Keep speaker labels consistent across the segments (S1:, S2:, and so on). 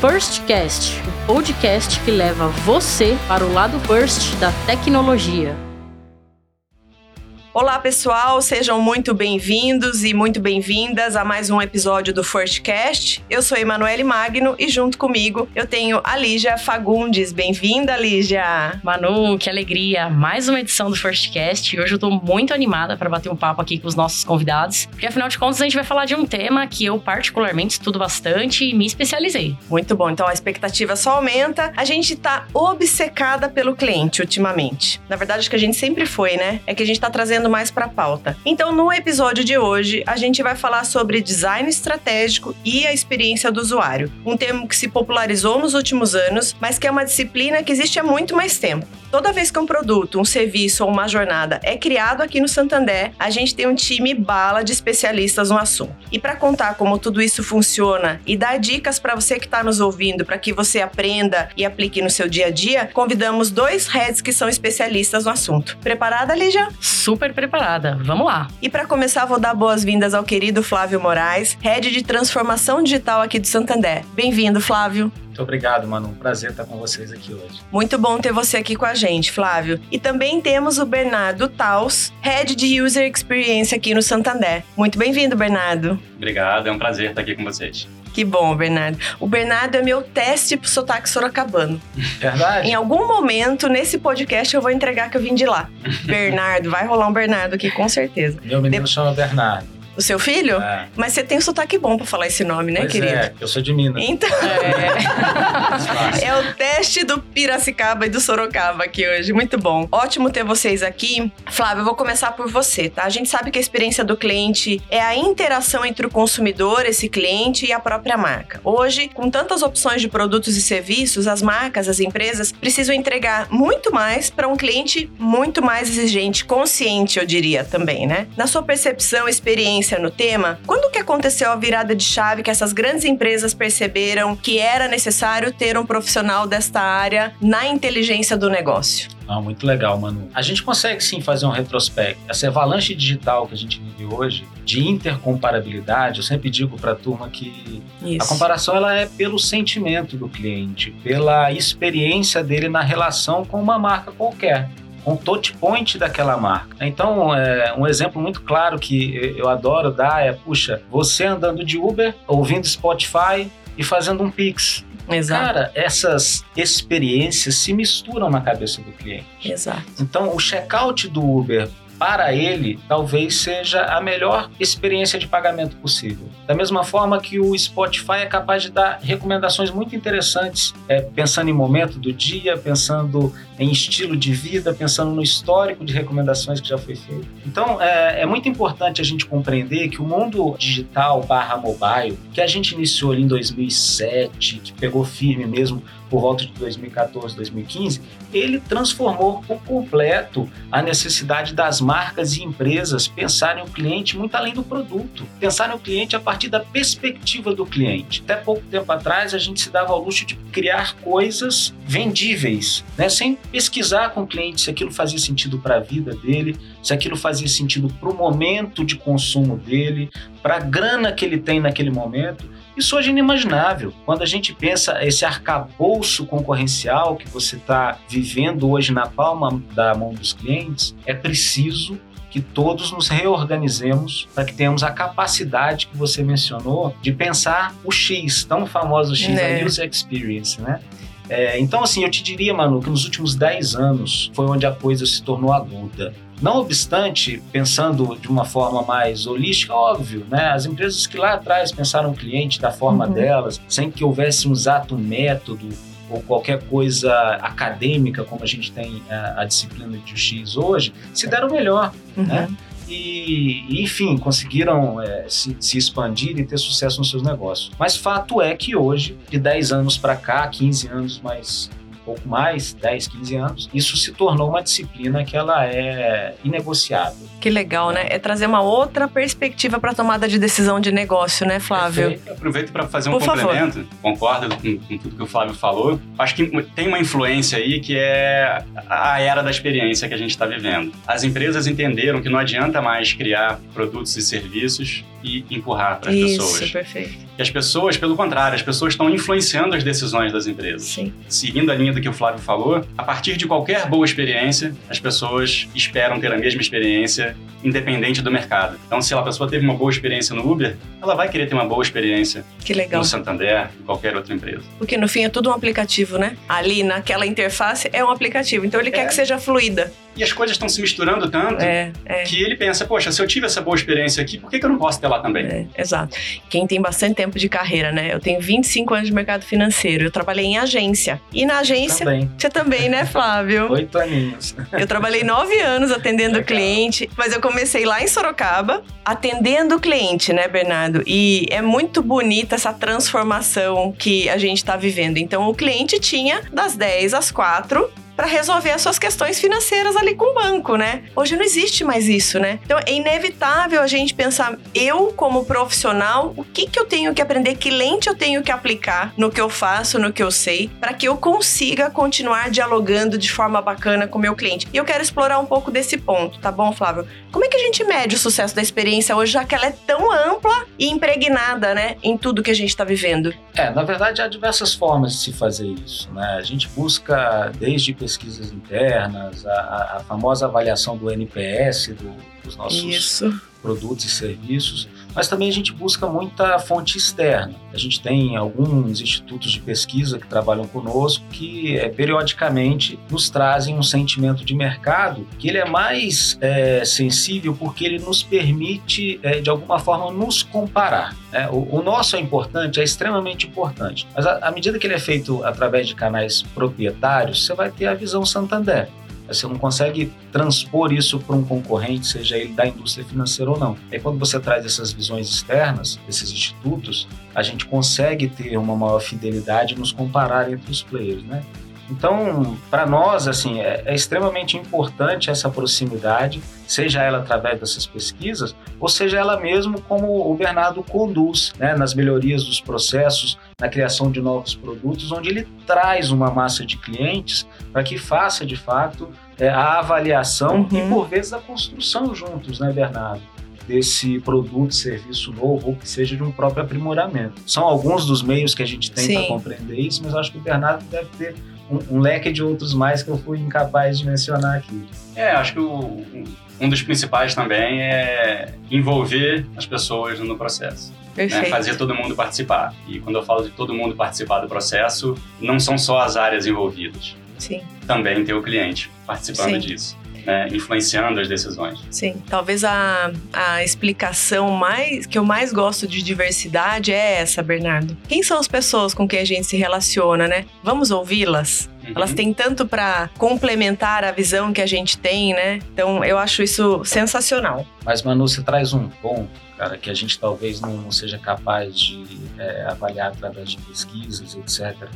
S1: Firstcast, o podcast que leva você para o lado first da tecnologia.
S2: Olá, pessoal, sejam muito bem-vindos e muito bem-vindas a mais um episódio do Firstcast. Eu sou Emanuele Magno e junto comigo eu tenho a Lígia Fagundes. Bem-vinda, Lígia!
S1: Manu, que alegria! Mais uma edição do Firstcast e hoje eu tô muito animada para bater um papo aqui com os nossos convidados, porque afinal de contas a gente vai falar de um tema que eu particularmente estudo bastante e me especializei.
S2: Muito bom, então a expectativa só aumenta. A gente tá obcecada pelo cliente ultimamente. Na verdade, acho que a gente sempre foi, né? É que a gente tá trazendo trazendo mais para a pauta. Então, no episódio de hoje, a gente vai falar sobre design estratégico e a experiência do usuário, um termo que se popularizou nos últimos anos, mas que é uma disciplina que existe há muito mais tempo. Toda vez que um produto, um serviço ou uma jornada é criado aqui no Santander, a gente tem um time bala de especialistas no assunto. E para contar como tudo isso funciona e dar dicas para você que está nos ouvindo, para que você aprenda e aplique no seu dia a dia, convidamos dois heads que são especialistas no assunto. Preparada, Lígia?
S1: Super preparada. Vamos lá.
S2: E para começar, vou dar boas-vindas ao querido Flávio Moraes, head de transformação digital aqui do Santander. Bem-vindo, Flávio.
S3: Muito obrigado, Manu. Um prazer estar com vocês aqui hoje.
S2: Muito bom ter você aqui com a gente, Flávio. E também temos o Bernardo Taus, Head de User Experience aqui no Santander. Muito bem-vindo, Bernardo.
S4: Obrigado, é um prazer estar aqui com vocês.
S2: Que bom, Bernardo. O Bernardo é meu teste pro sotaque sorocabano.
S3: Verdade?
S2: Em algum momento, nesse podcast, eu vou entregar que eu vim de lá. Bernardo, vai rolar um Bernardo aqui, com certeza.
S3: Meu menino de... chama Bernardo.
S2: O seu filho?
S3: É.
S2: Mas você tem um sotaque bom para falar esse nome, né,
S3: pois
S2: querido?
S3: É, eu sou de Minas.
S2: Então. É. é o teste do Piracicaba e do Sorocaba aqui hoje. Muito bom. Ótimo ter vocês aqui. Flávio, eu vou começar por você, tá? A gente sabe que a experiência do cliente é a interação entre o consumidor, esse cliente e a própria marca. Hoje, com tantas opções de produtos e serviços, as marcas, as empresas precisam entregar muito mais para um cliente muito mais exigente, consciente, eu diria também, né? Na sua percepção, experiência no tema, quando que aconteceu a virada de chave que essas grandes empresas perceberam que era necessário ter um profissional desta área na inteligência do negócio?
S3: Ah, muito legal, Manu. A gente consegue sim fazer um retrospecto. Essa avalanche digital que a gente vive hoje, de intercomparabilidade, eu sempre digo para a turma que Isso. a comparação ela é pelo sentimento do cliente, pela experiência dele na relação com uma marca qualquer um touch point daquela marca. Então, é, um exemplo muito claro que eu adoro dar é, puxa, você andando de Uber, ouvindo Spotify e fazendo um Pix.
S2: Exato.
S3: Cara, essas experiências se misturam na cabeça do cliente.
S2: Exato.
S3: Então, o checkout do Uber para ele, talvez seja a melhor experiência de pagamento possível. Da mesma forma que o Spotify é capaz de dar recomendações muito interessantes, é, pensando em momento do dia, pensando em estilo de vida, pensando no histórico de recomendações que já foi feito. Então, é, é muito importante a gente compreender que o mundo digital barra mobile, que a gente iniciou ali em 2007, que pegou firme mesmo por volta de 2014, 2015, ele transformou por completo a necessidade das marcas e empresas pensarem o cliente muito além do produto, pensarem o cliente a partir da perspectiva do cliente. Até pouco tempo atrás, a gente se dava ao luxo de criar coisas vendíveis, né? sem pesquisar com o cliente se aquilo fazia sentido para a vida dele, se aquilo fazia sentido para o momento de consumo dele, para a grana que ele tem naquele momento. Isso hoje é inimaginável. Quando a gente pensa esse arcabouço concorrencial que você está vivendo hoje na palma da mão dos clientes, é preciso que todos nos reorganizemos para que tenhamos a capacidade que você mencionou de pensar o X, tão famoso X, né? a User Experience, né? É, então, assim, eu te diria, Manu, que nos últimos 10 anos foi onde a coisa se tornou aguda. Não obstante, pensando de uma forma mais holística, óbvio, né? As empresas que lá atrás pensaram o cliente da forma uhum. delas, sem que houvesse um exato método ou qualquer coisa acadêmica, como a gente tem a, a disciplina de X hoje, se deram melhor, uhum. né? E, enfim, conseguiram é, se, se, expandir e ter sucesso nos seus negócios. Mas fato é que hoje, de 10 anos para cá, 15 anos mais pouco mais, 10, 15 anos, isso se tornou uma disciplina que ela é inegociável.
S2: Que legal, né? É trazer uma outra perspectiva para a tomada de decisão de negócio, né, Flávio?
S4: Perfeito. Aproveito para fazer um Por complemento. Favor. Concordo com, com, tudo que o Flávio falou. Acho que tem uma influência aí que é a era da experiência que a gente está vivendo. As empresas entenderam que não adianta mais criar produtos e serviços e empurrar para as
S2: Isso,
S4: pessoas.
S2: perfeito.
S4: E as pessoas, pelo contrário, as pessoas estão influenciando as decisões das empresas.
S2: Sim.
S4: Seguindo a linha do que o Flávio falou, a partir de qualquer boa experiência, as pessoas esperam ter a mesma experiência, independente do mercado. Então, se a pessoa teve uma boa experiência no Uber, ela vai querer ter uma boa experiência no Santander, em qualquer outra empresa.
S2: Porque no fim é tudo um aplicativo, né? Ali naquela interface é um aplicativo. Então ele quer
S4: É.
S2: que seja fluida.
S4: E as coisas estão se misturando tanto
S2: É, é.
S4: que ele pensa, poxa, se eu tive essa boa experiência aqui, por que, que eu não posso ter lá também?
S2: É, exato. Quem tem bastante tempo de carreira, né? Eu tenho 25 anos de mercado financeiro. Eu trabalhei em agência. E na agência.
S3: Também.
S2: Você também, né, Flávio?
S3: Oito aninhos.
S2: Eu trabalhei nove anos atendendo cliente, mas eu comecei lá em Sorocaba, atendendo o cliente, né, Bernardo? E é muito bonita essa transformação que a gente está vivendo. Então, o cliente tinha das 10 às 4 para resolver as suas questões financeiras ali com o banco, né? Hoje não existe mais isso, né? Então é inevitável a gente pensar, eu como profissional, o que que eu tenho que aprender, que lente eu tenho que aplicar no que eu faço, no que eu sei, para que eu consiga continuar dialogando de forma bacana com o meu cliente. E eu quero explorar um pouco desse ponto, tá bom, Flávio? Como é que a gente mede o sucesso da experiência hoje, já que ela é tão ampla e impregnada, né, em tudo que a gente está vivendo?
S3: É, na verdade, há diversas formas de se fazer isso. Né? A gente busca, desde pesquisas internas, a, a- famosa avaliação do NPS do- dos nossos
S2: Isso.
S3: produtos e serviços, mas também a gente busca muita fonte externa. A gente tem alguns institutos de pesquisa que trabalham conosco que eh, periodicamente nos trazem um sentimento de mercado que ele é mais eh, sensível porque ele nos permite, eh, de alguma forma, nos comparar. né? O, o nosso é importante, é extremamente importante, mas à medida que ele é feito através de canais proprietários, você vai ter a visão Santander. Você não consegue transpor isso para um concorrente, seja ele da indústria financeira ou não. Aí quando você traz essas visões externas, esses institutos, a gente consegue ter uma maior fidelidade e nos comparar entre os players, né? Então, para nós, assim, é, é extremamente importante essa proximidade, seja ela através dessas pesquisas, ou seja ela mesmo como o Bernardo conduz, né, nas melhorias dos processos, na criação de novos produtos, onde ele traz uma massa de clientes para que faça, de fato, é, a avaliação
S2: Uhum.
S3: e, por vezes, a construção juntos, né, Bernardo? Desse produto, serviço novo, ou que seja de um próprio aprimoramento. São alguns dos meios que a gente tem para compreender isso, mas acho que o Bernardo deve ter um, um leque de outros mais que eu fui incapaz de mencionar aqui.
S4: É, acho que o- um dos principais também é envolver as pessoas no processo. né?
S2: Perfeito.
S4: Fazer todo mundo participar. E quando eu falo de todo mundo participar do processo, não são só as áreas envolvidas.
S2: Sim.
S4: Também tem o cliente participando
S2: Sim.
S4: disso, né? influenciando as decisões.
S2: Sim, talvez a, a explicação mais que eu mais gosto de diversidade é essa, Bernardo. Quem são as pessoas com quem a gente se relaciona, né? Vamos ouvi-las?
S4: Uhum.
S2: Elas têm tanto para complementar a visão que a gente tem, né? Então eu acho isso sensacional.
S3: Mas, Manu, você traz um ponto, cara, que a gente talvez não seja capaz de é, avaliar através de pesquisas, etc.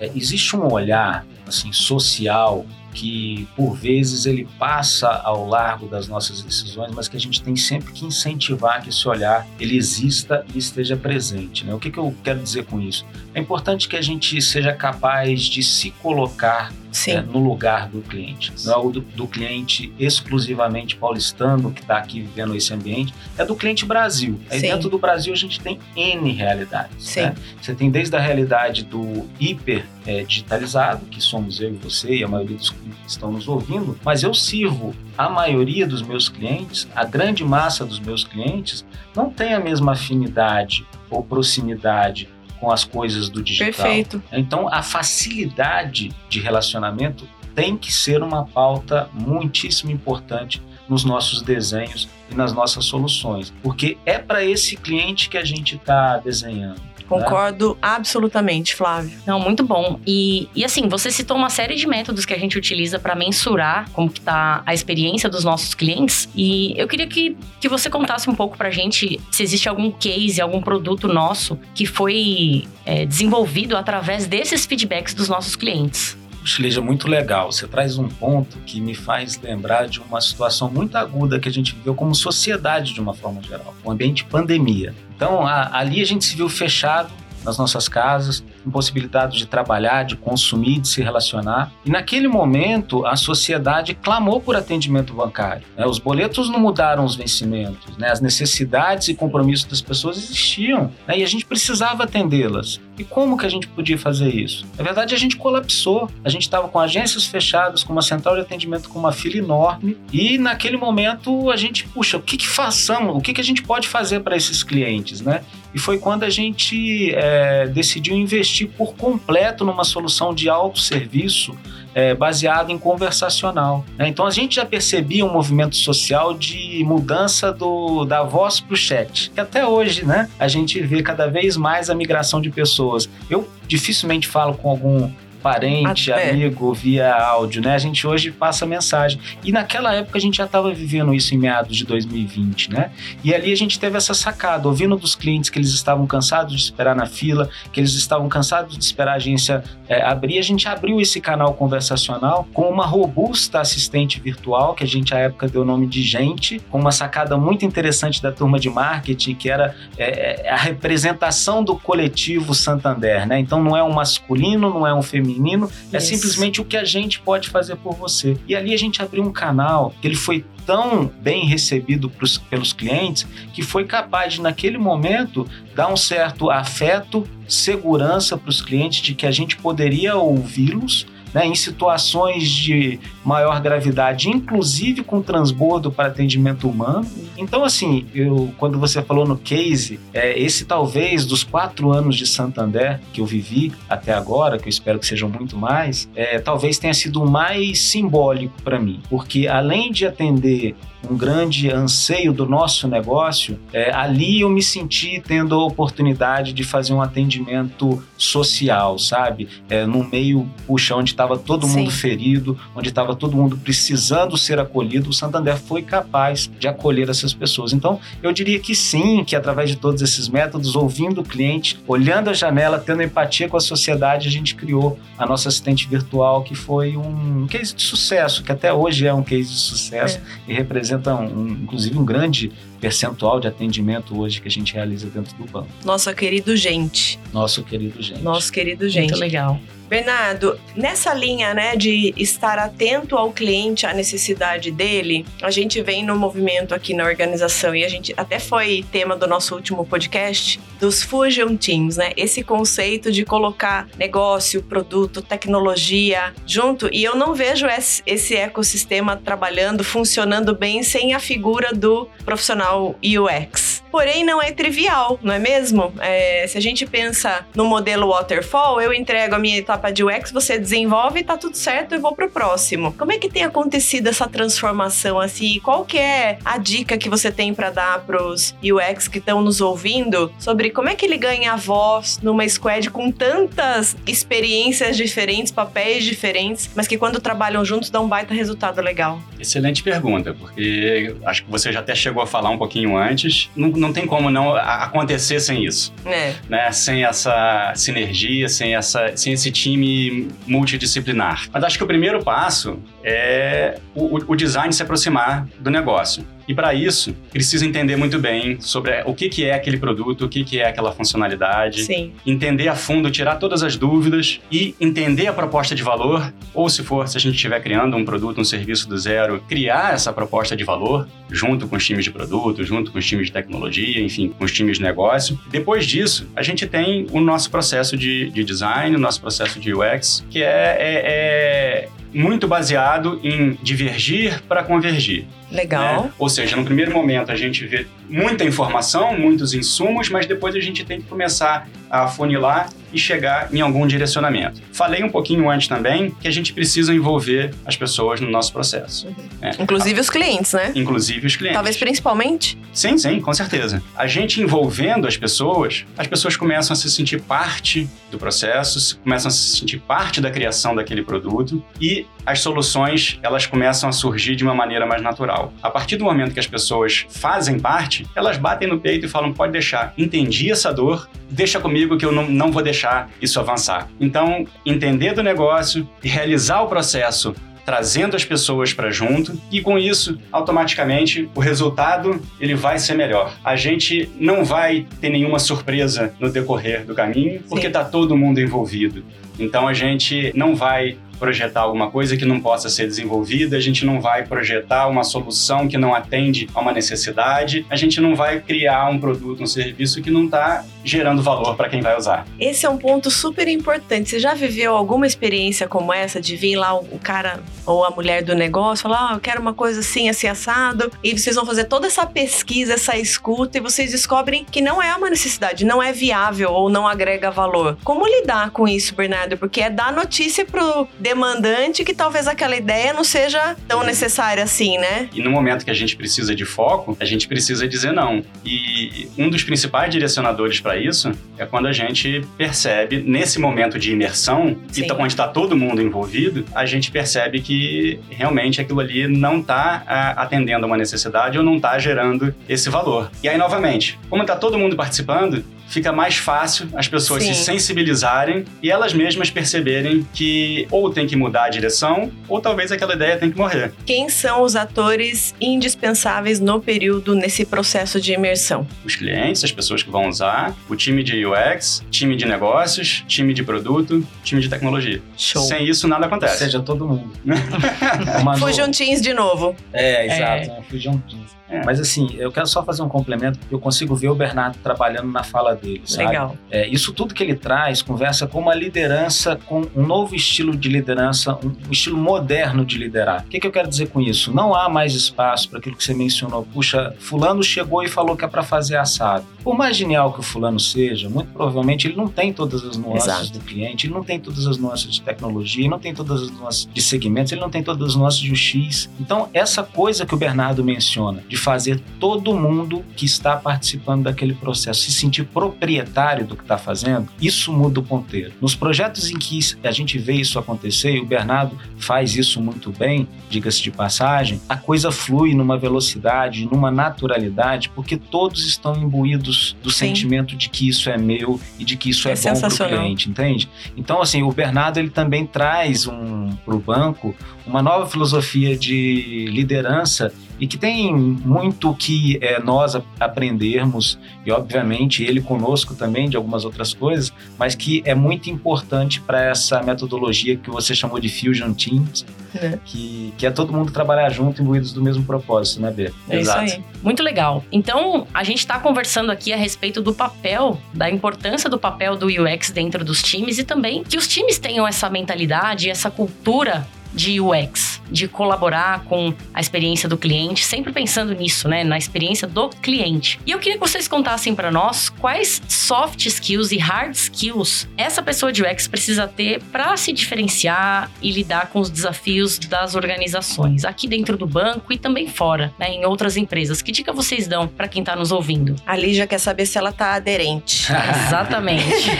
S3: É, existe um olhar, assim, social que, por vezes, ele passa ao largo das nossas decisões, mas que a gente tem sempre que incentivar que esse olhar, ele exista e esteja presente, né? O que, que eu quero dizer com isso? É importante que a gente seja capaz de se colocar
S2: Sim.
S3: é, no lugar do cliente. Não é o do, do cliente exclusivamente paulistano que está aqui vivendo esse ambiente, é do cliente Brasil. Aí
S2: Sim.
S3: dentro do Brasil a gente tem N realidades. Né? Você tem desde a realidade do hiper é, digitalizado, que somos eu e você e a maioria dos que estão nos ouvindo, mas eu sirvo a maioria dos meus clientes, a grande massa dos meus clientes, não tem a mesma afinidade ou proximidade com as coisas do digital.
S2: Perfeito.
S3: Então, a facilidade de relacionamento tem que ser uma pauta muitíssimo importante nos nossos desenhos e nas nossas soluções, porque é para esse cliente que a gente está desenhando.
S2: Concordo absolutamente, Flávio.
S1: Não, muito bom. E, e assim, você citou uma série de métodos que a gente utiliza para mensurar como que tá a experiência dos nossos clientes. E eu queria que, que você contasse um pouco pra gente se existe algum case, algum produto nosso que foi é, desenvolvido através desses feedbacks dos nossos clientes.
S3: Puxa, muito legal. Você traz um ponto que me faz lembrar de uma situação muito aguda que a gente viveu como sociedade de uma forma geral, o ambiente pandemia. Então, a, ali a gente se viu fechado nas nossas casas, impossibilitados de trabalhar, de consumir, de se relacionar. E naquele momento, a sociedade clamou por atendimento bancário. Né? Os boletos não mudaram os vencimentos, né? as necessidades e compromissos das pessoas existiam né? e a gente precisava atendê-las. E como que a gente podia fazer isso? Na verdade, a gente colapsou. A gente estava com agências fechadas, com uma central de atendimento com uma fila enorme. E naquele momento a gente, puxa, o que que façamos? O que que a gente pode fazer para esses clientes, né? E foi quando a gente é, decidiu investir por completo numa solução de autosserviço é, baseado em conversacional. Né? Então a gente já percebia um movimento social de mudança do, da voz para o chat, que até hoje né, a gente vê cada vez mais a migração de pessoas. Eu dificilmente falo com algum parente, Até. amigo, via áudio, né? A gente hoje passa mensagem. E naquela época a gente já estava vivendo isso em meados de 2020, né? E ali a gente teve essa sacada, ouvindo dos clientes que eles estavam cansados de esperar na fila, que eles estavam cansados de esperar a agência é, abrir, a gente abriu esse canal conversacional com uma robusta assistente virtual, que a gente à época deu o nome de Gente, com uma sacada muito interessante da turma de marketing, que era é, a representação do coletivo Santander, né? Então não é um masculino, não é um feminino, menino, é simplesmente o que a gente pode fazer por você. E ali a gente abriu um canal que ele foi tão bem recebido pros, pelos clientes que foi capaz de, naquele momento, dar um certo afeto, segurança para os clientes de que a gente poderia ouvi-los né, em situações de maior gravidade, inclusive com transbordo para atendimento humano. Então, assim, eu, quando você falou no case, é, esse talvez dos quatro anos de Santander que eu vivi até agora, que eu espero que sejam muito mais, é, talvez tenha sido o mais simbólico para mim, porque além de atender um grande anseio do nosso negócio, é, ali eu me senti tendo a oportunidade de fazer um atendimento social, sabe? É, no meio, puxa, onde estava todo mundo Sim. ferido, onde estava todo mundo precisando ser acolhido, o Santander foi capaz de acolher essas pessoas. Então, eu diria que sim, que através de todos esses métodos, ouvindo o cliente, olhando a janela, tendo empatia com a sociedade, a gente criou a nossa assistente virtual, que foi um case de sucesso, que até hoje é um case de sucesso é. e representa representa, um, inclusive, um grande percentual de atendimento hoje que a gente realiza dentro do banco.
S2: Nosso querido gente.
S3: Nosso querido gente.
S2: Nosso querido gente.
S1: Muito legal.
S2: Bernardo, nessa linha, né, de estar atento ao cliente, à necessidade dele, a gente vem no movimento aqui na organização e a gente até foi tema do nosso último podcast dos Fusion Teams, né? Esse conceito de colocar negócio, produto, tecnologia junto e eu não vejo esse ecossistema trabalhando, funcionando bem sem a figura do profissional UX. Porém, não é trivial, não é mesmo? É, se a gente pensa no modelo waterfall, eu entrego a minha etapa de UX, você desenvolve, tá tudo certo, eu vou pro próximo. Como é que tem acontecido essa transformação assim? Qual que é a dica que você tem para dar pros UX que estão nos ouvindo sobre como é que ele ganha voz numa squad com tantas experiências diferentes, papéis diferentes, mas que quando trabalham juntos dão um baita resultado legal?
S4: Excelente pergunta, porque acho que você já até chegou a falar um pouquinho antes. Não, não tem como não acontecer sem isso. É. Né? Sem essa sinergia, sem, essa, sem esse time multidisciplinar. Mas acho que o primeiro passo é o, o design se aproximar do negócio. E para isso, precisa entender muito bem sobre o que, que é aquele produto, o que, que é aquela funcionalidade.
S2: Sim.
S4: Entender a fundo, tirar todas as dúvidas e entender a proposta de valor. Ou se for, se a gente estiver criando um produto, um serviço do zero, criar essa proposta de valor junto com os times de produto, junto com os times de tecnologia, enfim, com os times de negócio. Depois disso, a gente tem o nosso processo de, de design, o nosso processo de UX, que é, é, é muito baseado em divergir para convergir.
S2: Legal.
S4: Né? Ou seja, no primeiro momento a gente vê muita informação, muitos insumos, mas depois a gente tem que começar a funilar e chegar em algum direcionamento. Falei um pouquinho antes também que a gente precisa envolver as pessoas no nosso processo. Uhum.
S2: Né? Inclusive os clientes, né?
S4: Inclusive os clientes.
S2: Talvez principalmente?
S4: Sim, sim, com certeza. A gente envolvendo as pessoas, as pessoas começam a se sentir parte do processo, começam a se sentir parte da criação daquele produto e as soluções elas começam a surgir de uma maneira mais natural. A partir do momento que as pessoas fazem parte, elas batem no peito e falam: pode deixar, entendi essa dor, deixa comigo que eu não, não vou deixar isso avançar. Então, entender do negócio e realizar o processo trazendo as pessoas para junto e com isso, automaticamente, o resultado ele vai ser melhor. A gente não vai ter nenhuma surpresa no decorrer do caminho, porque está todo mundo envolvido. Então a gente não vai projetar alguma coisa que não possa ser desenvolvida, a gente não vai projetar uma solução que não atende a uma necessidade, a gente não vai criar um produto, um serviço que não está gerando valor para quem vai usar.
S2: Esse é um ponto super importante. Você já viveu alguma experiência como essa de vir lá o cara ou a mulher do negócio falar, ah, eu quero uma coisa assim, assim assado, e vocês vão fazer toda essa pesquisa, essa escuta e vocês descobrem que não é uma necessidade, não é viável ou não agrega valor. Como lidar com isso, Bernardo? Porque é dar notícia pro demandante que talvez aquela ideia não seja tão necessária assim, né?
S4: E no momento que a gente precisa de foco, a gente precisa dizer não. E um dos principais direcionadores para isso é quando a gente percebe, nesse momento de imersão, Sim. e onde está todo mundo envolvido, a gente percebe que realmente aquilo ali não está atendendo a uma necessidade ou não está gerando esse valor. E aí, novamente, como está todo mundo participando, fica mais fácil as pessoas Sim. se sensibilizarem e elas mesmas perceberem que ou tem que mudar a direção ou talvez aquela ideia tem que morrer.
S2: Quem são os atores indispensáveis no período nesse processo de imersão?
S4: Os clientes, as pessoas que vão usar, o time de UX, time de negócios, time de produto, time de tecnologia.
S2: Show.
S4: Sem isso nada acontece. Ou
S3: seja, todo mundo.
S2: Fui juntinhos de novo.
S3: É, exato. É. Né? Fui juntinhos. É. Mas assim, eu quero só fazer um complemento, porque eu consigo ver o Bernardo trabalhando na fala dele, sabe?
S2: Legal.
S3: É, isso tudo que ele traz conversa com uma liderança, com um novo estilo de liderança, um estilo moderno de liderar. O que, que eu quero dizer com isso? Não há mais espaço para aquilo que você mencionou. Puxa, fulano chegou e falou que é para fazer assado. Por mais genial que o fulano seja, muito provavelmente ele não tem todas as nuances Exato. do cliente, ele não tem todas as nuances de tecnologia, ele não tem todas as nuances de segmentos, ele não tem todas as nuances de UX. Então, essa coisa que o Bernardo menciona, de fazer todo mundo que está participando daquele processo se sentir proprietário do que está fazendo, isso muda o ponteiro. Nos projetos em que a gente vê isso acontecer, e o Bernardo faz isso muito bem, diga-se de passagem, a coisa flui numa velocidade, numa naturalidade, porque todos estão imbuídos do Sim. sentimento de que isso é meu e de que isso é, é bom para o cliente, entende? Então, assim, o Bernardo ele também traz um, para o banco uma nova filosofia de liderança e que tem muito que é, nós aprendermos, e obviamente ele conosco também de algumas outras coisas, mas que é muito importante para essa metodologia que você chamou de Fusion Teams, é. Que, que é todo mundo trabalhar junto, imbuídos do mesmo propósito, né, Bê?
S1: É Exato. isso aí. Muito legal. Então, a gente está conversando aqui a respeito do papel, da importância do papel do UX dentro dos times e também que os times tenham essa mentalidade, essa cultura de UX, de colaborar com a experiência do cliente, sempre pensando nisso, né, na experiência do cliente. E eu queria que vocês contassem para nós quais soft skills e hard skills essa pessoa de UX precisa ter para se diferenciar e lidar com os desafios das organizações, aqui dentro do banco e também fora, né, em outras empresas. Que dica vocês dão para quem está nos ouvindo?
S2: A Lígia quer saber se ela está aderente.
S1: Exatamente.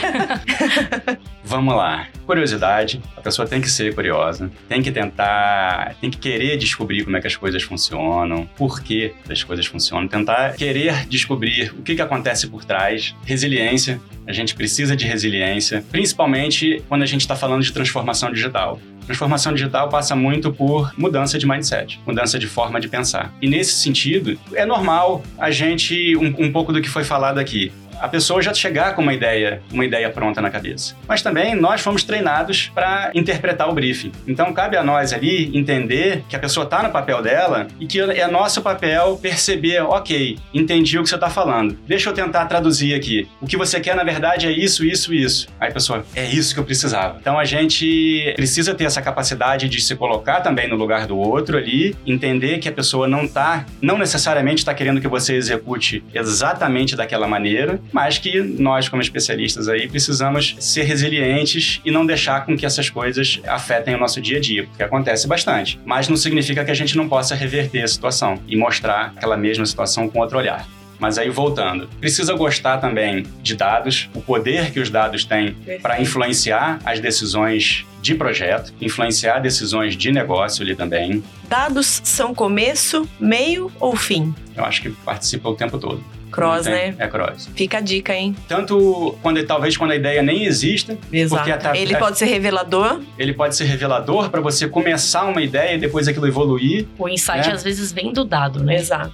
S4: Vamos lá. Curiosidade, a pessoa tem que ser curiosa, tem que tentar, tem que querer descobrir como é que as coisas funcionam, por que as coisas funcionam, tentar querer descobrir o que, que acontece por trás. Resiliência, a gente precisa de resiliência, principalmente quando a gente está falando de transformação digital. Transformação digital passa muito por mudança de mindset, mudança de forma de pensar. E nesse sentido, é normal a gente, um, um pouco do que foi falado aqui, a pessoa já chegar com uma ideia, uma ideia pronta na cabeça. Mas também nós fomos treinados para interpretar o briefing. Então cabe a nós ali entender que a pessoa está no papel dela e que é nosso papel perceber, ok, entendi o que você está falando. Deixa eu tentar traduzir aqui. O que você quer na verdade é isso, isso, isso. Aí a pessoa, é isso que eu precisava. Então a gente precisa ter essa capacidade de se colocar também no lugar do outro ali, entender que a pessoa não tá, não necessariamente está querendo que você execute exatamente daquela maneira, mas que nós, como especialistas aí, precisamos ser resilientes e não deixar com que essas coisas afetem o nosso dia a dia, porque acontece bastante. Mas não significa que a gente não possa reverter a situação e mostrar aquela mesma situação com outro olhar. Mas aí voltando, precisa gostar também de dados, o poder que os dados têm para influenciar as decisões de projeto, influenciar decisões de negócio ali também.
S2: Dados são começo, meio ou fim?
S4: Eu acho que participa o tempo todo.
S2: Cross,
S4: tem-
S2: né?
S4: É cross.
S2: Fica a dica, hein?
S4: Tanto quando talvez quando a ideia nem exista,
S2: Exato.
S4: a-
S2: Ele
S4: a-
S2: pode ser revelador.
S4: ele pode ser revelador para você começar uma ideia e depois aquilo evoluir,
S1: O insight
S4: É.
S1: às vezes vem do dado, né?
S2: Exato.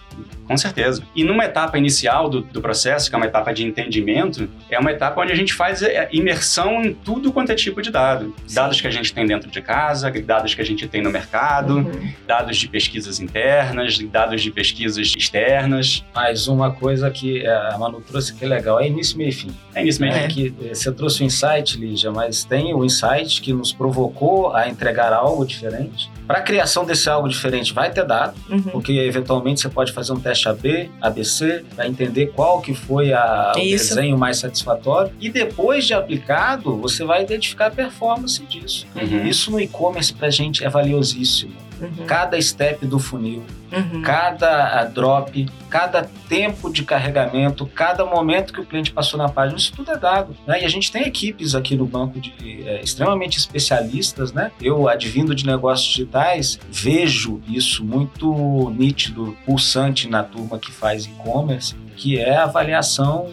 S4: Com certeza. E numa etapa inicial do, do processo, que é uma etapa de entendimento, é uma etapa onde a gente faz é, imersão em tudo quanto é tipo de dado.
S2: Sim.
S4: Dados que a gente tem dentro de casa, dados que a gente tem no mercado,
S2: Uhum.
S4: dados de pesquisas internas, dados de pesquisas externas.
S3: Mas uma coisa que é, a Manu trouxe que é legal, é início, meio e fim.
S4: É isso mesmo.
S3: É. que eh, você trouxe o insight, Lígia, mas tem o insight que nos provocou a entregar algo diferente. Para a criação desse algo diferente vai ter dado,
S2: Uhum.
S3: porque eventualmente você pode fazer um teste AB, ABC, para entender qual que foi a- o
S2: Isso.
S3: desenho mais satisfatório. E depois de aplicado, você vai identificar a performance disso.
S4: Uhum.
S3: Isso no e-commerce para a gente é valiosíssimo.
S2: Uhum.
S3: Cada step do funil,
S2: Uhum.
S3: cada ah, drop, cada tempo de carregamento, cada momento que o cliente passou na página, isso tudo é dado. Né? E a gente tem equipes aqui no banco de eh, extremamente especialistas, né? Eu, advindo de negócios digitais, vejo isso muito nítido, pulsante na turma que faz e-commerce, que é a avaliação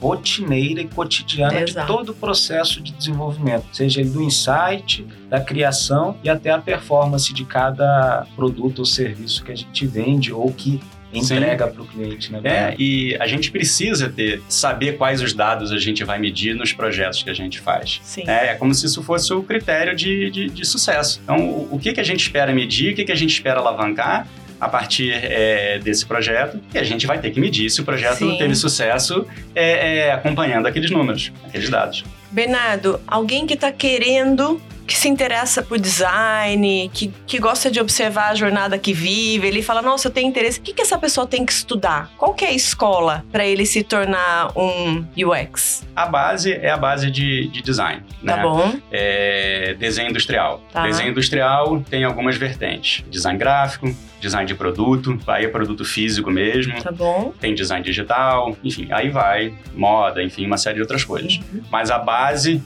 S3: rotineira e cotidiana
S2: Exato.
S3: de todo o processo de desenvolvimento, seja ele do insight, da criação e até a performance de cada produto ou serviço que a gente vende ou que entrega para o cliente, né?
S4: É, e a gente precisa ter, saber quais os dados a gente vai medir nos projetos que a gente faz.
S2: Sim.
S4: É, é como se isso fosse o critério de, de, de sucesso. Então, o, o que, que a gente espera medir, o que, que a gente espera alavancar a partir é, desse projeto, e a gente vai ter que medir se o projeto
S2: Sim.
S4: teve sucesso é, é, acompanhando aqueles números, aqueles dados.
S2: Bernardo, alguém que está querendo, que se interessa por design, que, que gosta de observar a jornada que vive, ele fala, nossa, eu tenho interesse. O que, que essa pessoa tem que estudar? Qual que é a escola para ele se tornar um UX?
S4: A base é a base de, de design.
S2: Tá
S4: né?
S2: bom?
S4: é, desenho industrial.
S2: Tá.
S4: Desenho industrial tem algumas vertentes: design gráfico, design de produto, aí é produto físico mesmo,
S2: Tá bom?
S4: tem design digital, enfim, aí vai, moda, enfim, uma série de outras coisas.
S2: Uhum.
S4: Mas a base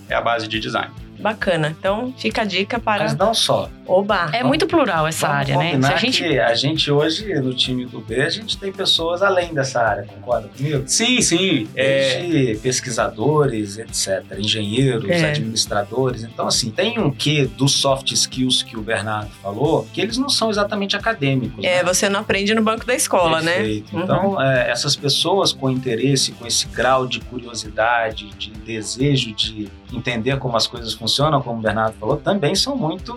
S4: é a base de design.
S2: Bacana. Então, fica a dica para
S3: Mas não só.
S2: Oba.
S1: É muito plural essa
S3: Vamos
S1: área, né? Se a gente
S3: que a gente hoje, no time do B, a gente tem pessoas além dessa área, concorda comigo?
S4: Sim, sim. É,
S3: Desde pesquisadores, etc., engenheiros,
S2: É.
S3: administradores. Então, assim, tem um quê dos soft skills que o Bernardo falou, que eles não são exatamente acadêmicos.
S2: É,
S3: né?
S2: você não aprende no banco da escola, né?
S3: Perfeito.
S2: Uhum.
S3: Então, é, essas pessoas com interesse, com esse grau de curiosidade, de desejo de entender como as coisas funcionam, como o Bernardo falou, também são muito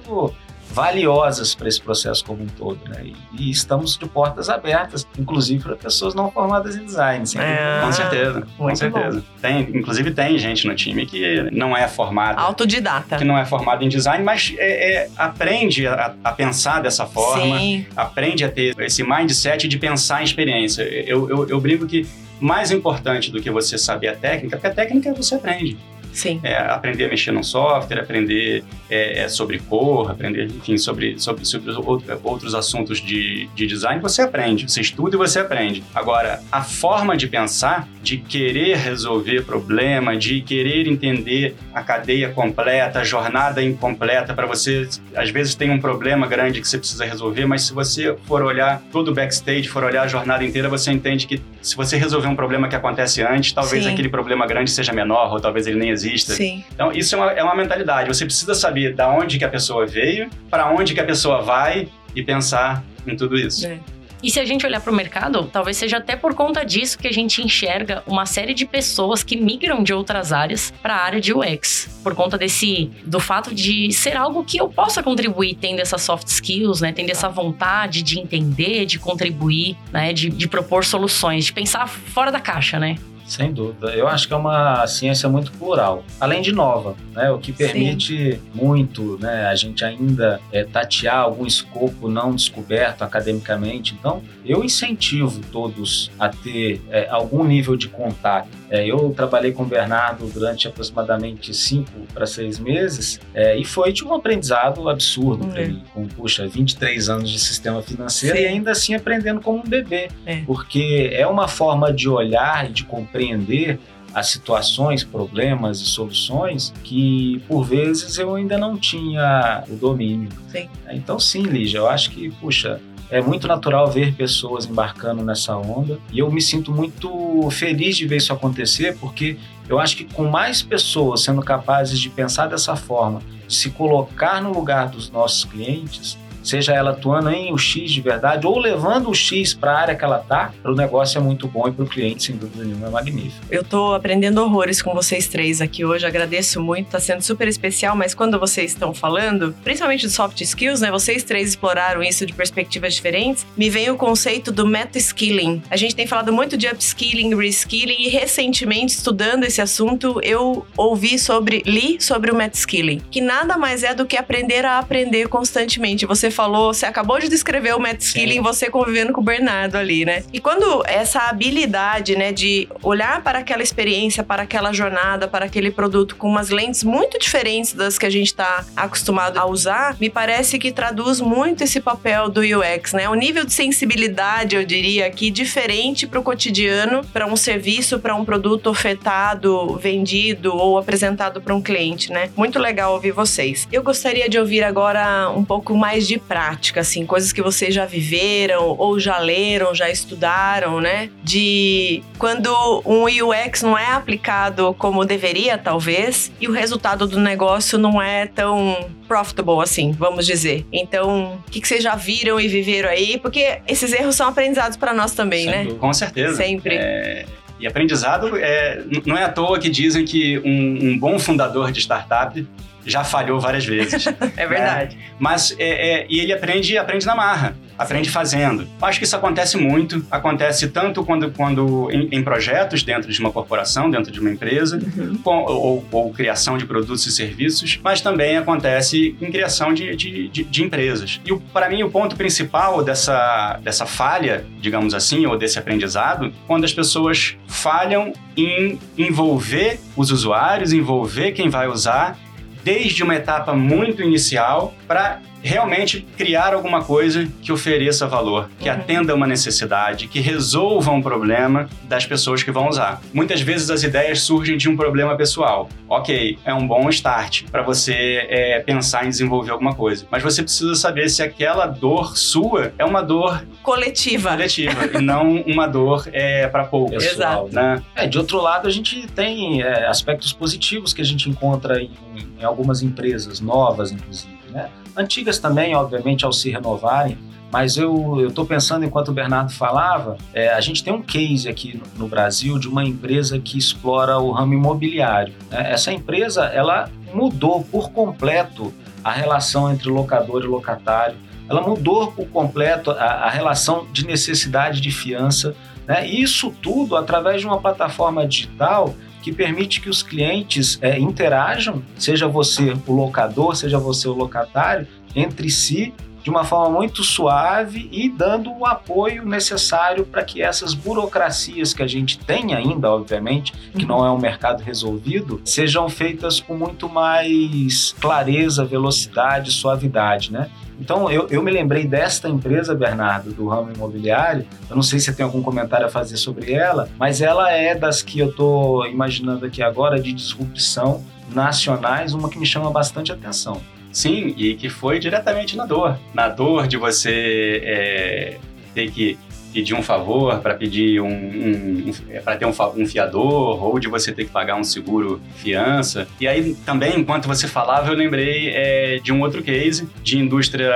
S3: valiosas para esse processo como um todo, né? E, e estamos de portas abertas, inclusive para pessoas não formadas em design.
S2: É.
S4: com certeza, com
S2: muito
S4: certeza. Tem, inclusive tem gente no time que não é formada
S2: Autodidata.
S4: que não é formado em design, mas é, é, aprende a, a pensar dessa forma,
S2: Sim.
S4: aprende a ter esse mindset de pensar em experiência. Eu, eu, eu brinco que mais importante do que você saber a técnica, porque a técnica você aprende.
S2: Sim.
S4: É, aprender a mexer num software, aprender é, é, sobre cor, aprender, enfim, sobre, sobre, sobre os outro- outros assuntos de, de design, você aprende. Você estuda e você aprende. Agora, a forma de pensar, de querer resolver problema, de querer entender a cadeia completa, a jornada incompleta, para você, às vezes tem um problema grande que você precisa resolver, mas se você for olhar todo o backstage, for olhar a jornada inteira, você entende que se você resolver um problema que acontece antes, talvez
S2: Sim.
S4: aquele problema grande seja menor, ou talvez ele nem exista.
S2: Sim.
S4: Então, isso é uma, é uma mentalidade. Você precisa saber da onde que a pessoa veio, para onde que a pessoa vai e pensar em tudo isso.
S2: É.
S1: E se a gente olhar para o mercado, talvez seja até por conta disso que a gente enxerga uma série de pessoas que migram de outras áreas para a área de UX, por conta desse do fato de ser algo que eu possa contribuir tendo essas soft skills, né, tendo essa vontade de entender, de contribuir, né, de, de propor soluções, de pensar fora da caixa, né?
S3: Sem dúvida. Eu acho que é uma ciência muito plural, além de nova, né? O que permite Sim. muito, né? A gente ainda é, tatear algum escopo não descoberto academicamente. Então, eu incentivo todos a ter é, algum nível de contato. É, eu trabalhei com o Bernardo durante aproximadamente cinco para seis meses é, e foi de um aprendizado absurdo para mim, com, puxa, 23 anos de sistema financeiro Sim. e ainda assim aprendendo como um bebê, é. porque é uma forma de olhar e de compreender as situações, problemas e soluções que por vezes eu ainda não tinha o domínio. Sim. Então sim, Lígia, eu acho que, puxa, é muito natural ver pessoas embarcando nessa onda e eu me sinto muito feliz de ver isso acontecer porque eu acho que com mais pessoas sendo capazes de pensar dessa forma, de se colocar no lugar dos nossos clientes, seja ela atuando em o X de verdade ou levando o X para a área que ela está, o negócio é muito bom e para o cliente, sem dúvida nenhuma, é magnífico.
S2: Eu estou aprendendo horrores com vocês três aqui hoje, agradeço muito, está sendo super especial, mas quando vocês estão falando, principalmente de soft skills, né, vocês três exploraram isso de perspectivas diferentes, me vem o conceito do meta-skilling. A gente tem falado muito de upskilling, reskilling e recentemente, estudando esse assunto, eu ouvi sobre, li sobre o meta-skilling, que nada mais é do que aprender a aprender constantemente. Você falou, você acabou de descrever o Matt Skilling, você convivendo com o Bernardo ali, né? E quando essa habilidade, né, de olhar para aquela experiência, para aquela jornada, para aquele produto com umas lentes muito diferentes das que a gente está acostumado a usar, me parece que traduz muito esse papel do UX, né? O nível de sensibilidade, eu diria aqui, diferente para o cotidiano, para um serviço, para um produto ofertado, vendido ou apresentado para um cliente, né? Muito legal ouvir vocês. Eu gostaria de ouvir agora um pouco mais de prática, assim, coisas que vocês já viveram ou já leram, já estudaram, né? De quando um UX não é aplicado como deveria, talvez, e o resultado do negócio não é tão profitable, assim, vamos dizer. Então, o que, que vocês já viram e viveram aí? Porque esses erros são aprendizados para nós também, né?
S4: Com certeza.
S2: Sempre.
S4: É... E aprendizado, é, não é à toa que dizem que um, um bom fundador de startup já falhou várias vezes.
S2: é verdade.
S4: Né? Mas é, é, e ele aprende, aprende na marra, aprende fazendo. Acho que isso acontece muito. Acontece tanto quando, quando em, em projetos dentro de uma corporação, dentro de uma empresa, uhum. com, ou, ou, criação de produtos e serviços, mas também acontece em criação de, de, de, de empresas. E para mim o ponto principal dessa, dessa falha, digamos assim, ou desse aprendizado, quando as pessoas falham em envolver os usuários, envolver quem vai usar desde uma etapa muito inicial para realmente criar alguma coisa que ofereça valor, que uhum. atenda uma necessidade, que resolva um problema das pessoas que vão usar. Muitas vezes as ideias surgem de um problema pessoal. Ok, é um bom start para você é, pensar em desenvolver alguma coisa, mas você precisa saber se aquela dor sua é uma dor
S2: coletiva,
S4: coletiva e não uma dor é, para poucos.
S2: Exato.
S3: Né? É, de outro lado, a gente tem é, aspectos positivos que a gente encontra em, em algumas empresas novas, inclusive. Né? Antigas também, obviamente, ao se renovarem, mas eu estou pensando, enquanto o Bernardo falava, é, a gente tem um case aqui no, no, Brasil de uma empresa que explora o ramo imobiliário. Né? Essa empresa, ela mudou por completo a relação entre locador e locatário, ela mudou por completo a, a relação de necessidade de fiança, né? isso tudo através de uma plataforma digital que permite que os clientes é, interajam, seja você o locador, seja você o locatário, entre si de uma forma muito suave e dando o apoio necessário para que essas burocracias que a gente tem ainda, obviamente, que uhum. não é um mercado resolvido, sejam feitas com muito mais clareza, velocidade, suavidade, né? Então, eu, eu me lembrei desta empresa, Bernardo, do ramo imobiliário. Eu não sei se você tem algum comentário a fazer sobre ela, mas ela é das que eu estou imaginando aqui agora de disrupção nacionais, uma que me chama bastante atenção.
S4: Sim, e que foi diretamente na dor. Na dor de você é, ter que pedir um favor, para pedir um, um, um é, para ter um, um, fiador, ou de você ter que pagar um seguro fiança. E aí também, enquanto você falava, eu lembrei é, de um outro case de indústria.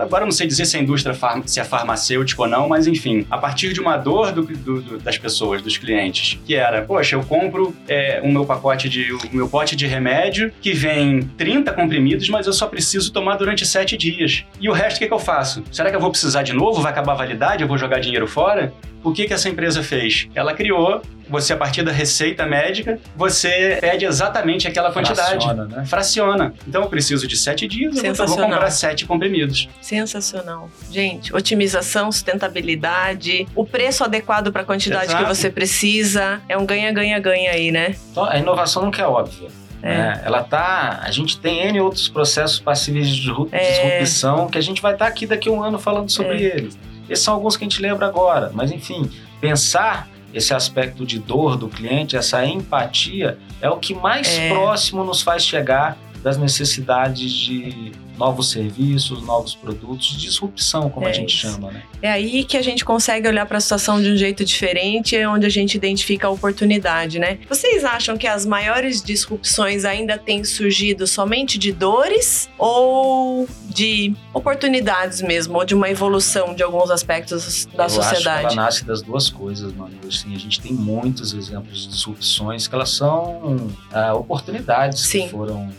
S4: Agora eu não sei dizer se é indústria se é farmacêutica ou não, mas enfim, a partir de uma dor do, do, do, das pessoas, dos clientes, que era, poxa, eu compro é, o meu pacote de o meu pote de remédio que vem 30 comprimidos, mas eu só preciso tomar durante 7 dias. E o resto o que, que eu faço? Será que eu vou precisar de novo? Vai acabar a validade? Eu vou jogar dinheiro dinheiro fora? O que, que essa empresa fez? Ela criou, você a partir da receita médica, você pede exatamente aquela quantidade.
S3: Fraciona, né?
S4: Fraciona. Então eu preciso de sete dias, eu vou- eu vou
S2: Sensacional.
S4: comprar sete comprimidos.
S2: Sensacional. Gente, otimização, sustentabilidade, o preço adequado para a quantidade
S4: Exato.
S2: que você precisa. É um ganha-ganha-ganha aí, né?
S3: Então, a inovação nunca é óbvia.
S2: É.
S3: né? Ela tá. A gente tem N outros processos passíveis de
S2: É.
S3: disrupção que a gente vai estar aqui daqui a um ano falando sobre eles. Esses são alguns que a gente lembra agora. Mas, enfim, pensar esse aspecto de dor do cliente, essa empatia, é o que mais
S2: É.
S3: próximo nos faz chegar das necessidades de novos serviços, novos produtos, disrupção, como
S2: É
S3: a gente
S2: isso.
S3: chama, né?
S2: É aí que a gente consegue olhar para a situação de um jeito diferente, é onde a gente identifica a oportunidade, né? Vocês acham que as maiores disrupções ainda têm surgido somente de dores ou de oportunidades mesmo, ou de uma evolução de alguns aspectos da
S3: Eu acho que
S2: sociedade?
S3: ela nasce das duas coisas, mano. Assim, a gente tem muitos exemplos de disrupções que elas são ah, oportunidades
S2: Sim.
S3: que foram.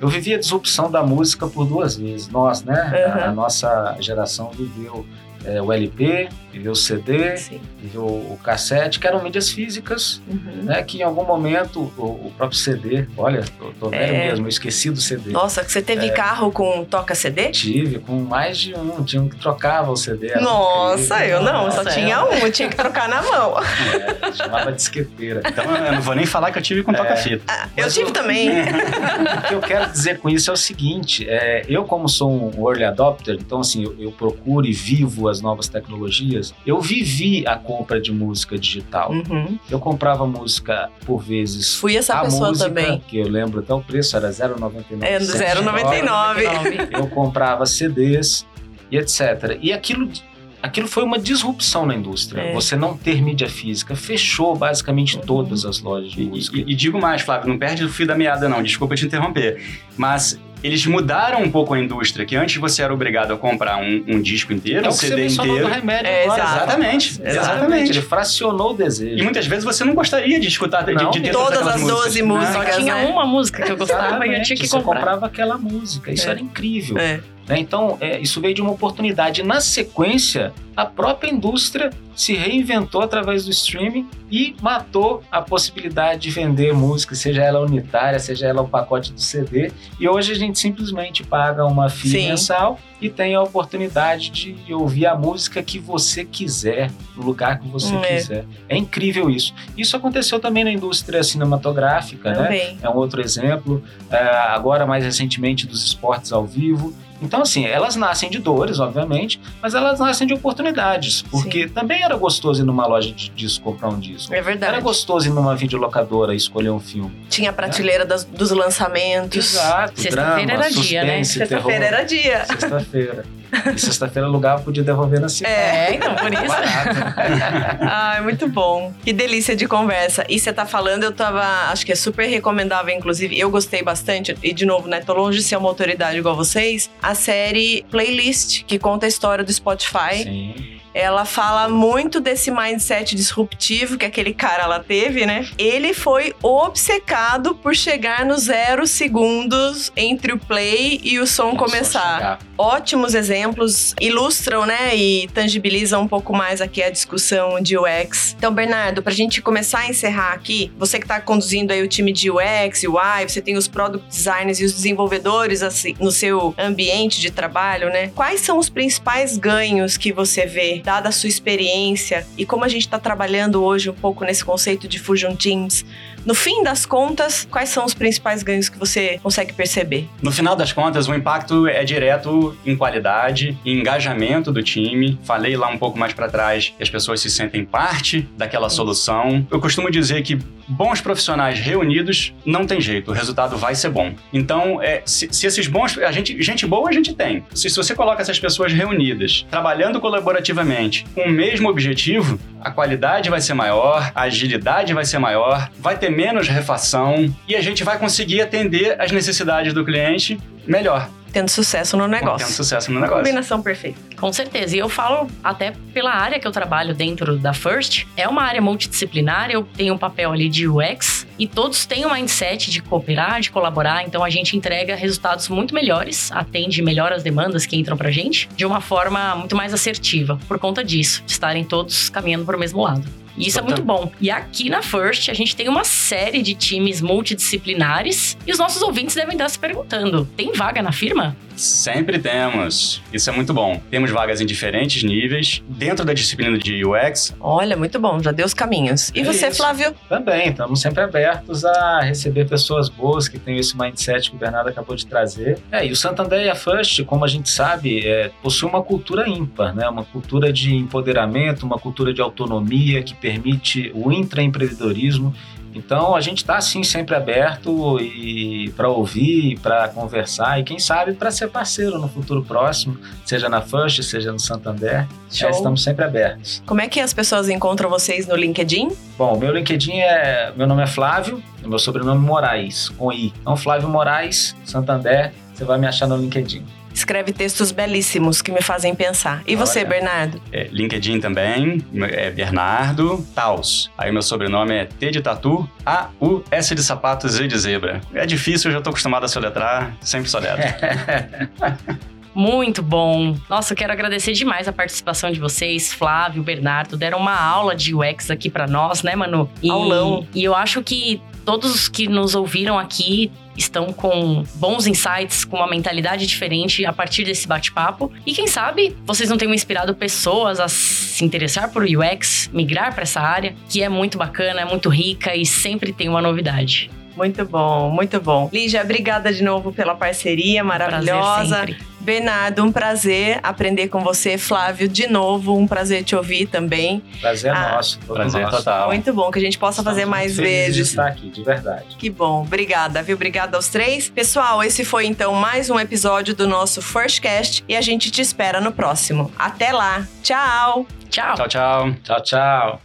S3: Eu vivi a disrupção da música por duas vezes. Nós, né? A, a
S2: Uhum.
S3: nossa geração viveu é, o LP, viveu o CD,
S2: Sim.
S3: viveu o cassete, que eram mídias físicas,
S2: Uhum.
S3: né? Que em algum momento o, o próprio CD, olha, tô, tô velho
S2: É.
S3: mesmo, eu esqueci do CD.
S2: Nossa, que você teve carro com toca CD?
S3: Tive, com mais de um, tinha um que trocava o CD.
S2: Nossa,
S3: incrível.
S2: eu não, só
S1: Nossa,
S2: tinha
S1: é.
S2: um, eu tinha que trocar na mão.
S3: É, chamava disqueteira.
S4: Então eu não vou nem falar que eu tive com toca-fita.
S2: Eu
S3: Mas
S2: tive
S3: o-
S2: também.
S3: O que eu quero dizer com isso é o seguinte: é, eu, como sou um early adopter, então assim, eu, eu procuro e vivo as novas tecnologias, eu vivi a compra de música digital.
S2: Uhum.
S3: Eu comprava música por vezes.
S2: Fui essa
S3: a
S2: pessoa
S3: música,
S2: também.
S3: que eu lembro até o preço, era 0,99.
S2: É, 0,99.
S3: Eu comprava CDs e etc. E aquilo, aquilo foi uma disrupção na indústria.
S2: É.
S3: Você não ter mídia física fechou basicamente
S2: Uhum.
S3: todas as lojas de
S4: E,
S3: música.
S4: e- e digo mais, Flávio, não perde o fio da meada, não. Desculpa te interromper. Mas eles mudaram um pouco a indústria, que antes você era obrigado a comprar um, um disco inteiro,
S3: É
S4: um
S3: o que você
S4: CD inteiro.
S3: remédio
S2: É,
S3: agora.
S4: Exatamente,
S3: Exatamente.
S4: exatamente.
S3: Ele fracionou o desejo.
S4: E muitas vezes você não gostaria de escutar, de,
S3: Não.
S4: de ter
S2: Todas as 12
S4: né?
S2: músicas.
S1: Só tinha
S2: né?
S1: uma música que eu gostava e eu
S3: Exatamente,
S1: tinha que
S3: você
S1: comprar.
S3: comprava aquela música. Isso
S2: É.
S3: era incrível.
S2: É.
S3: né? Então, é, isso veio de uma oportunidade. Na sequência, a própria indústria se reinventou através do streaming e matou a possibilidade de vender música, seja ela unitária, seja ela o pacote do CD. E hoje a gente simplesmente paga uma FII mensal e tem a oportunidade de ouvir a música que você quiser, no lugar que você
S2: Hum, é.
S3: quiser. É incrível isso. Isso aconteceu também na indústria cinematográfica, né?
S2: Também.
S3: é um outro exemplo. É, agora, mais recentemente, dos esportes ao vivo. Então, assim, elas nascem de dores, obviamente, mas elas nascem de oportunidades. Porque também era gostoso ir numa loja de disco comprar um disco.
S2: É
S3: Era
S2: verdade.
S3: gostoso ir numa videolocadora escolher um filme.
S2: Tinha a prateleira das- dos lançamentos.
S3: Exato.
S1: Sexta-feira
S3: drama,
S1: era dia, né?
S2: Sexta-feira era dia.
S3: Sexta-feira. E sexta-feira alugava, podia devolver na cidade.
S2: É.
S1: Então, por isso.
S2: Ai, muito bom. Que delícia de conversa. E você tá falando, eu tava. Acho que é super recomendável, inclusive. Eu gostei bastante. E, de novo, né? Tô longe de ser uma autoridade igual vocês. A série Playlist, que conta a história do Spotify.
S3: Sim.
S2: Ela fala muito desse mindset disruptivo que aquele cara lá teve, né? Ele foi obcecado por chegar nos zero segundos entre o play e o som começar ótimos exemplos, ilustram, né, e tangibilizam um pouco mais aqui a discussão de UX. Então, Bernardo, pra gente começar a encerrar aqui, você que tá conduzindo aí o time de UX, UI, você tem os product designers e os desenvolvedores assim, no seu ambiente de trabalho, né? Quais são os principais ganhos que você vê, dada a sua experiência e como a gente tá trabalhando hoje um pouco nesse conceito de Fusion Teams? No fim das contas, quais são os principais ganhos que você consegue perceber?
S4: No final das contas, o impacto é direto em qualidade, em engajamento do time. Falei lá um pouco mais para trás que as pessoas se sentem parte daquela solução. Eu costumo dizer que bons profissionais reunidos não tem jeito, o resultado vai ser bom. Então, é, se, se esses bons, a gente, gente boa a gente tem. Se, se você coloca essas pessoas reunidas, trabalhando colaborativamente com o mesmo objetivo, a qualidade vai ser maior, a agilidade vai ser maior, vai ter menos refação e a gente vai conseguir atender as necessidades do cliente melhor,
S2: Tendo sucesso no
S4: tendo
S2: negócio.
S4: sucesso no negócio.
S2: combinação perfeita.
S1: Com certeza. E eu falo até pela área que eu trabalho dentro da First. É uma área multidisciplinar. Eu tenho um papel ali de UX, e todos têm um mindset de cooperar, de colaborar, então a gente entrega resultados muito melhores, atende melhor as demandas que entram pra gente, de uma forma muito mais assertiva, por conta disso, de estarem todos caminhando para o mesmo lado. E isso é muito bom. E aqui na First, a gente tem uma série de times multidisciplinares e os nossos ouvintes devem estar se perguntando: tem vaga na firma?
S4: Sempre temos. Isso é muito bom. Temos vagas em diferentes níveis, dentro da disciplina de UX.
S2: Olha, muito bom, já deu os caminhos. E
S3: É
S2: você,
S3: isso.
S2: Flávio?
S3: Também, estamos sempre abertos a receber pessoas boas que têm esse mindset que o Bernardo acabou de trazer. É, e o Santander e a First, como a gente sabe, é, possui uma cultura ímpar, né? uma cultura de empoderamento, uma cultura de autonomia que permite o intraempreendedorismo. Então a gente está assim sempre aberto e para ouvir, para conversar e quem sabe para ser parceiro no futuro próximo, seja na First, seja no Santander.
S2: Show.
S3: É, estamos sempre abertos.
S2: Como é que as pessoas encontram vocês no LinkedIn?
S3: Bom, meu LinkedIn é. Meu nome é Flávio, meu sobrenome é Moraes, com I. Então, Flávio Moraes, Santander, você vai me achar no LinkedIn.
S2: Escreve textos belíssimos que me fazem pensar. E você,
S3: Olha.
S2: Bernardo?
S4: É, LinkedIn também, é Bernardo Taus. Aí meu sobrenome é T de tatu, A, U, S de sapato, Z de zebra. É difícil, eu já tô acostumado a soletrar, sempre soletro.
S1: Muito bom. Nossa, eu quero agradecer demais a participação de vocês, Flávio, Bernardo. Deram uma aula de UX aqui pra nós, né, Manu? E,
S2: Aulão.
S1: E eu acho que todos os que nos ouviram aqui estão com bons insights, com uma mentalidade diferente a partir desse bate-papo. E quem sabe vocês não tenham inspirado pessoas a se interessar por UX, migrar para essa área, que é muito bacana, é muito rica e sempre tem uma novidade.
S2: Muito bom, muito bom. Lígia, obrigada de novo pela parceria maravilhosa.
S1: Prazer sempre.
S2: Bernardo, um prazer aprender com você. Flávio, de novo, um prazer te ouvir também.
S3: Prazer é
S2: Ah,
S3: nosso.
S4: Prazer
S3: nosso.
S4: total.
S2: Muito bom que a gente possa fazer
S3: Estamos
S2: mais
S3: muito felizes de
S2: vezes.
S3: estar aqui, de verdade.
S2: Que bom, obrigada, viu? Obrigada aos três. Pessoal, esse foi então mais um episódio do nosso First Cast e a gente te espera no próximo. Até lá, tchau!
S1: Tchau.
S4: Tchau, tchau.
S3: Tchau, tchau.